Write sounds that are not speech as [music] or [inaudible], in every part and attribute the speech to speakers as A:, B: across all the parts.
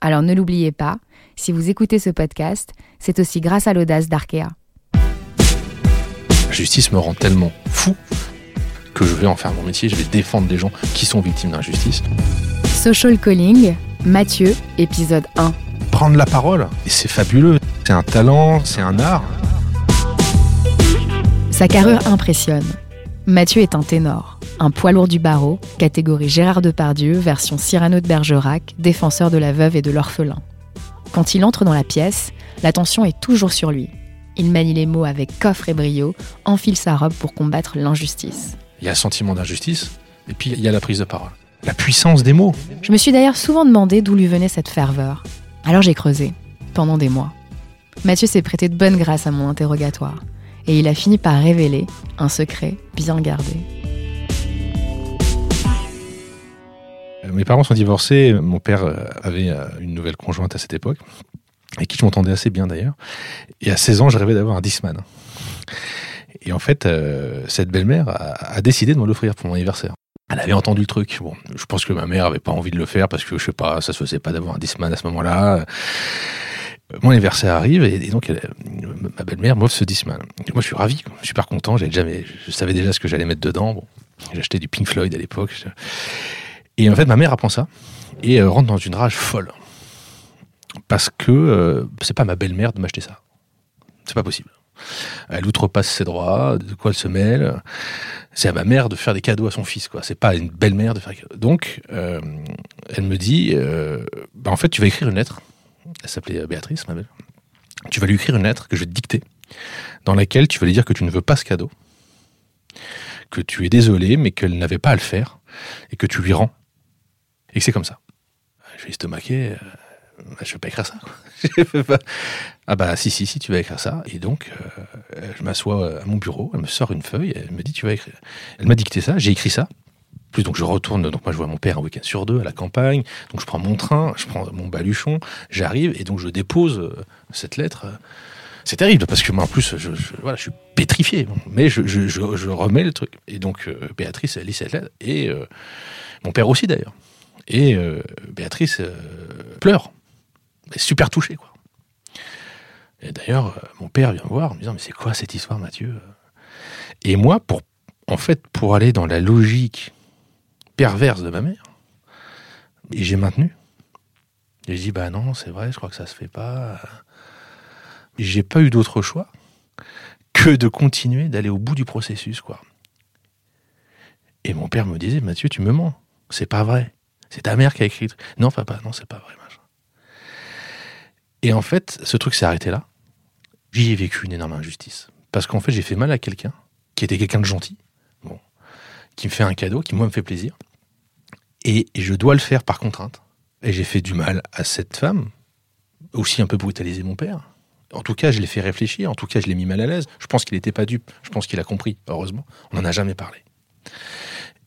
A: Alors ne l'oubliez pas, si vous écoutez ce podcast, c'est aussi grâce à l'audace d'Arkea.
B: La justice me rend tellement fou que je vais en faire mon métier, je vais défendre des gens qui sont victimes d'injustice.
A: Social Calling, Mathieu, épisode 1.
B: Prendre la parole, et c'est fabuleux. C'est un talent, c'est un art.
A: Sa carrure impressionne. Mathieu est un ténor, un poids lourd du barreau, catégorie Gérard Depardieu, version Cyrano de Bergerac, défenseur de la veuve et de l'orphelin. Quand il entre dans la pièce, l'attention est toujours sur lui. Il manie les mots avec coffre et brio, enfile sa robe pour combattre l'injustice.
B: Il y a un sentiment d'injustice, et puis il y a la prise de parole. La puissance des mots.
A: Je me suis d'ailleurs souvent demandé d'où lui venait cette ferveur. Alors j'ai creusé, pendant des mois. Mathieu s'est prêté de bonne grâce à mon interrogatoire, et il a fini par révéler un secret bien gardé.
B: Mes parents sont divorcés, mon père euh, avait euh, une nouvelle conjointe à cette époque, avec qui je m'entendais assez bien d'ailleurs. Et à 16 ans, je rêvais d'avoir un Discman. Et en fait, euh, cette belle-mère a, décidé de me l'offrir pour mon anniversaire. Elle avait entendu le truc. Bon, je pense que ma mère avait pas envie de le faire parce que je sais pas, ça se faisait pas d'avoir un Discman à ce moment-là. Euh, Mon anniversaire arrive et, et donc ma belle-mère m'offre ce Discman. Et moi, je suis ravi, super content. J'avais jamais, je savais déjà ce que j'allais mettre dedans. Bon, acheté du Pink Floyd à l'époque. Et en fait, ma mère apprend ça et euh, rentre dans une rage folle parce que euh, c'est pas ma belle-mère de m'acheter ça. C'est pas possible. Elle outrepasse ses droits, de quoi elle se mêle. C'est à ma mère de faire des cadeaux à son fils, quoi. C'est pas à une belle-mère de faire. des cadeaux. Donc, euh, elle me dit, bah, en fait, tu vas écrire une lettre. Elle s'appelait Béatrice, ma belle. Tu vas lui écrire une lettre que je vais te dicter, dans laquelle tu vas lui dire que tu ne veux pas ce cadeau, que tu es désolé, mais qu'elle n'avait pas à le faire, et que tu lui rends, et que c'est comme ça. Je vais estomaquer. euh, bah, je vais pas écrire ça. [laughs] Ah bah si, si, si, tu vas écrire ça. Et donc, euh, je m'assois à mon bureau, elle me sort une feuille, elle me dit, tu vas écrire. Elle m'a dicté ça, j'ai écrit ça. Plus donc je retourne, donc moi je vois mon père un week-end sur deux à la campagne, donc je prends mon train, je prends mon baluchon, j'arrive et donc je dépose euh, cette lettre. C'est terrible parce que moi en plus je, voilà, je suis pétrifié, mais je, je- remets le truc. Et donc euh, Béatrice elle lit cette lettre et euh, mon père aussi d'ailleurs. Et euh, Béatrice euh, pleure, elle est super touchée quoi. Et d'ailleurs, euh, mon père vient me voir en me disant Mais c'est quoi cette histoire, Mathieu? Et moi, pour, en fait, pour aller dans la logique perverse de ma mère, j'ai maintenu. J'ai dit Bah non, c'est vrai, je crois que ça se fait pas. J'ai pas eu d'autre choix que de continuer, d'aller au bout du processus, quoi. Et mon père me disait Mathieu, tu me mens. C'est pas vrai. C'est ta mère qui a écrit. Non, papa, non, c'est pas vrai, machin. Et en fait, ce truc s'est arrêté là. J'y ai vécu une énorme injustice. Parce qu'en fait, j'ai fait mal à quelqu'un qui était quelqu'un de gentil, bon, qui me fait un cadeau, qui moi me fait plaisir. Et je dois le faire par contrainte. Et j'ai fait du mal à cette femme, aussi un peu brutalisé mon père. En tout cas, je l'ai fait réfléchir, en tout cas, je l'ai mis mal à l'aise. Je pense qu'il n'était pas dupe, je pense qu'il a compris, heureusement. On n'en a jamais parlé.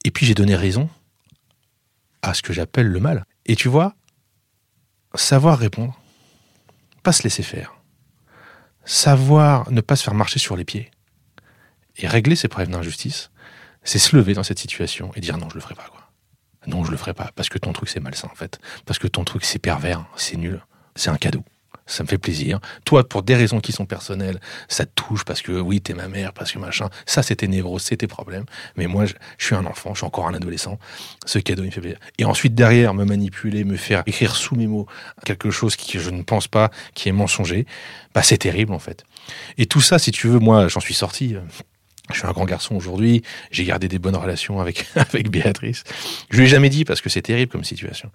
B: Et puis j'ai donné raison à ce que j'appelle le mal. Et tu vois, savoir répondre, pas se laisser faire, savoir ne pas se faire marcher sur les pieds et régler ses problèmes d'injustice, c'est se lever dans cette situation et dire non, je le ferai pas quoi. Non, je le ferai pas parce que ton truc c'est malsain en fait, parce que ton truc c'est pervers, c'est nul, c'est un cadeau. Ça me fait plaisir. Toi, pour des raisons qui sont personnelles, ça te touche parce que oui, t'es ma mère, parce que machin. Ça, c'était névrose, c'est tes problèmes. Mais moi, je, suis un enfant, je suis encore un adolescent. Ce cadeau, il me fait plaisir. Et ensuite, derrière, me manipuler, me faire écrire sous mes mots quelque chose qui je ne pense pas, qui est mensonger, bah, c'est terrible, en fait. Et tout ça, si tu veux, moi, j'en suis sorti. Je suis un grand garçon aujourd'hui. J'ai gardé des bonnes relations avec, [laughs] avec Béatrice. Je lui ai jamais dit parce que c'est terrible comme situation.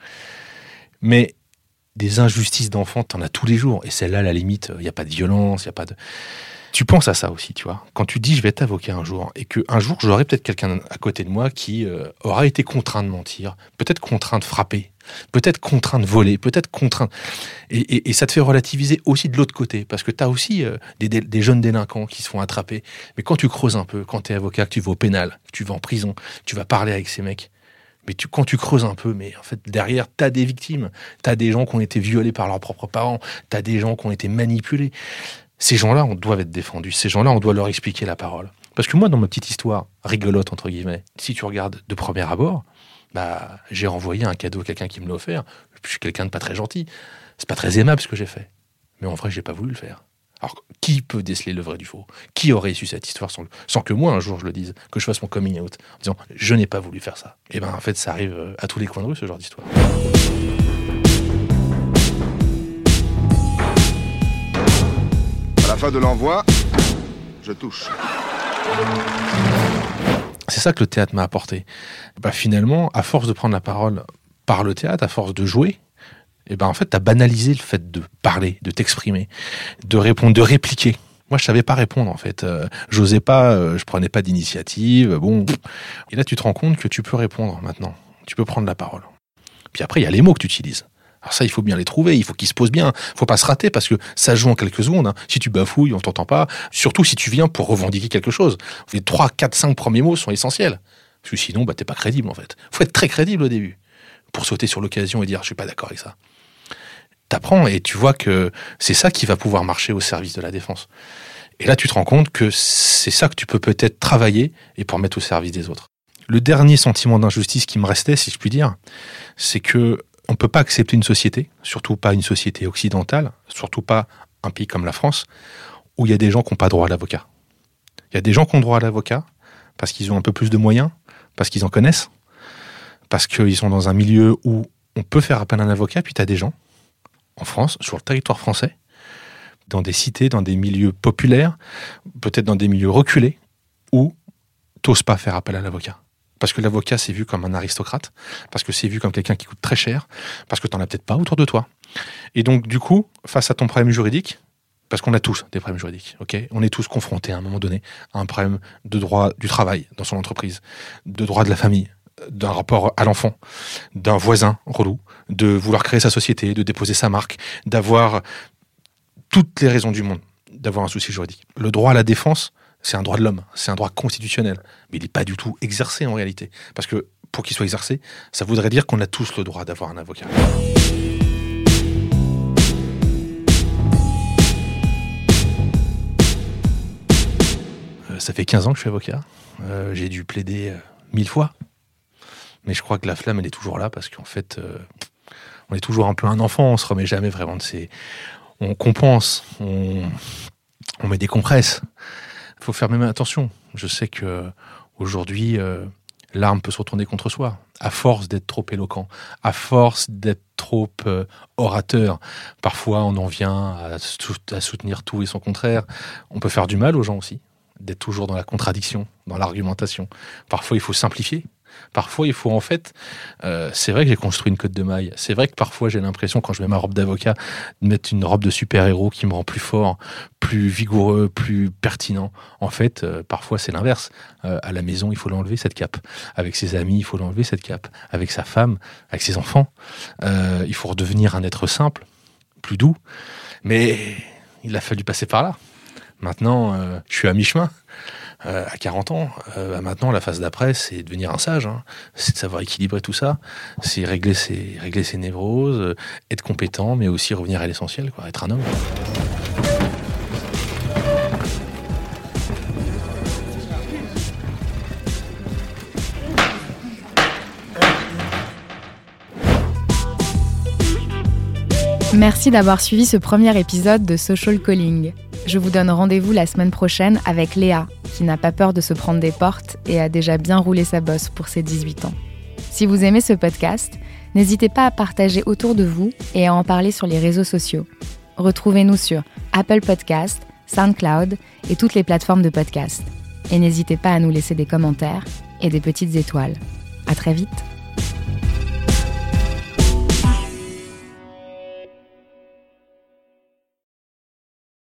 B: Mais des injustices d'enfants, t'en as tous les jours. Et celle-là, à la limite, il n'y a pas de violence, il n'y a pas de. Tu penses à ça aussi, tu vois. Quand tu dis je vais avocat un jour, et qu'un jour j'aurai peut-être quelqu'un à côté de moi qui euh, aura été contraint de mentir, peut-être contraint de frapper, peut-être contraint de voler, peut-être contraint. Et, ça te fait relativiser aussi de l'autre côté, parce que tu as aussi euh, des, jeunes délinquants qui se font attraper. Mais quand tu creuses un peu, quand tu es avocat, que tu vas au pénal, que tu vas en prison, tu vas parler avec ces mecs, mais tu, quand tu creuses un peu, mais en fait, derrière, tu as des victimes. Tu as des gens qui ont été violés par leurs propres parents. Tu as des gens qui ont été manipulés. Ces gens-là, on doit être défendus. Ces gens-là, on doit leur expliquer la parole. Parce que moi, dans ma petite histoire rigolote, entre guillemets, si tu regardes de premier abord, bah, j'ai renvoyé un cadeau à quelqu'un qui me l'a offert. Je suis quelqu'un de pas très gentil. C'est pas très aimable ce que j'ai fait. Mais en vrai, j'ai pas voulu le faire. Alors, qui peut déceler le vrai du faux? Qui aurait su cette histoire sans, sans, que moi, un jour, je le dise, que je fasse mon coming out, en disant je n'ai pas voulu faire ça? Et eh bien, en fait, ça arrive euh, à tous les coins de rue, ce genre d'histoire.
C: À la fin de l'envoi, je touche.
B: C'est ça que le théâtre m'a apporté. Bah, finalement, à force de prendre la parole par le théâtre, à force de jouer, et eh ben en fait, tu as banalisé le fait de parler, de t'exprimer, de répondre, de répliquer. Moi, je savais pas répondre en fait. Euh, j'osais pas, euh, je prenais pas d'initiative. Bon, et là, tu te rends compte que tu peux répondre maintenant. Tu peux prendre la parole. Puis après, il y a les mots que tu utilises. Alors ça, il faut bien les trouver, il faut qu'ils se posent bien. Il faut pas se rater parce que ça joue en quelques secondes. Hein. Si tu bafouilles, on t'entend pas. Surtout si tu viens pour revendiquer quelque chose. Les 3, 4, 5 premiers mots sont essentiels. Parce que sinon, bah, t'es pas crédible en fait. faut être très crédible au début pour sauter sur l'occasion et dire je suis pas d'accord avec ça t'apprends et tu vois que c'est ça qui va pouvoir marcher au service de la défense. Et là, tu te rends compte que c'est ça que tu peux peut-être travailler et pour mettre au service des autres. Le dernier sentiment d'injustice qui me restait, si je puis dire, c'est que on peut pas accepter une société, surtout pas une société occidentale, surtout pas un pays comme la France, où il y a des gens qui n'ont pas droit à l'avocat. Il y a des gens qui ont droit à l'avocat parce qu'ils ont un peu plus de moyens, parce qu'ils en connaissent, parce qu'ils sont dans un milieu où on peut faire appel à un avocat, puis tu as des gens en France, sur le territoire français, dans des cités, dans des milieux populaires, peut-être dans des milieux reculés, où t'oses pas faire appel à l'avocat. Parce que l'avocat, c'est vu comme un aristocrate, parce que c'est vu comme quelqu'un qui coûte très cher, parce que tu n'en as peut-être pas autour de toi. Et donc, du coup, face à ton problème juridique, parce qu'on a tous des problèmes juridiques, On est tous confrontés à un moment donné à un problème de droit du travail dans son entreprise, de droit de la famille, d'un rapport à l'enfant, d'un voisin relou, de vouloir créer sa société, de déposer sa marque, d'avoir toutes les raisons du monde d'avoir un souci juridique. Le droit à la défense, c'est un droit de l'homme, c'est un droit constitutionnel, mais il n'est pas du tout exercé en réalité. Parce que pour qu'il soit exercé, ça voudrait dire qu'on a tous le droit d'avoir un avocat. Euh, ça fait 15 ans que je suis avocat. Euh, j'ai dû plaider euh, mille fois mais je crois que la flamme, elle est toujours là parce qu'en fait, euh, on est toujours un peu un enfant, on se remet jamais vraiment de ses. On compense, on, met des compresses. Il faut faire même attention. Je sais que aujourd'hui, euh, l'arme peut se retourner contre soi, à force d'être trop éloquent, à force d'être trop euh, orateur. Parfois, on en vient à soutenir tout et son contraire. On peut faire du mal aux gens aussi, d'être toujours dans la contradiction, dans l'argumentation. Parfois, il faut simplifier. Parfois, il faut en fait. Euh, c'est vrai que j'ai construit une côte de maille. C'est vrai que parfois, j'ai l'impression, quand je mets ma robe d'avocat, de mettre une robe de super-héros qui me rend plus fort, plus vigoureux, plus pertinent. En fait, euh, parfois, c'est l'inverse. Euh, à la maison, il faut l'enlever, cette cape. Avec ses amis, il faut l'enlever, cette cape. Avec sa femme, avec ses enfants. il faut redevenir un être simple, plus doux. Mais il a fallu passer par là. Maintenant, je suis à mi-chemin. Euh, à 40 ans. Euh, maintenant, la phase d'après, c'est devenir un sage. Hein. C'est de savoir équilibrer tout ça. C'est régler ses, régler ses névroses, euh, être compétent, mais aussi revenir à l'essentiel, quoi, être un homme.
A: Merci d'avoir suivi ce premier épisode de Social Calling. Je vous donne rendez-vous la semaine prochaine avec Léa, qui n'a pas peur de se prendre des portes et a déjà bien roulé sa bosse pour ses 18 ans. Si vous aimez ce podcast, n'hésitez pas à partager autour de vous et à en parler sur les réseaux sociaux. Retrouvez-nous sur Apple Podcast, SoundCloud et toutes les plateformes de podcast. Et n'hésitez pas à nous laisser des commentaires et des petites étoiles. À très vite!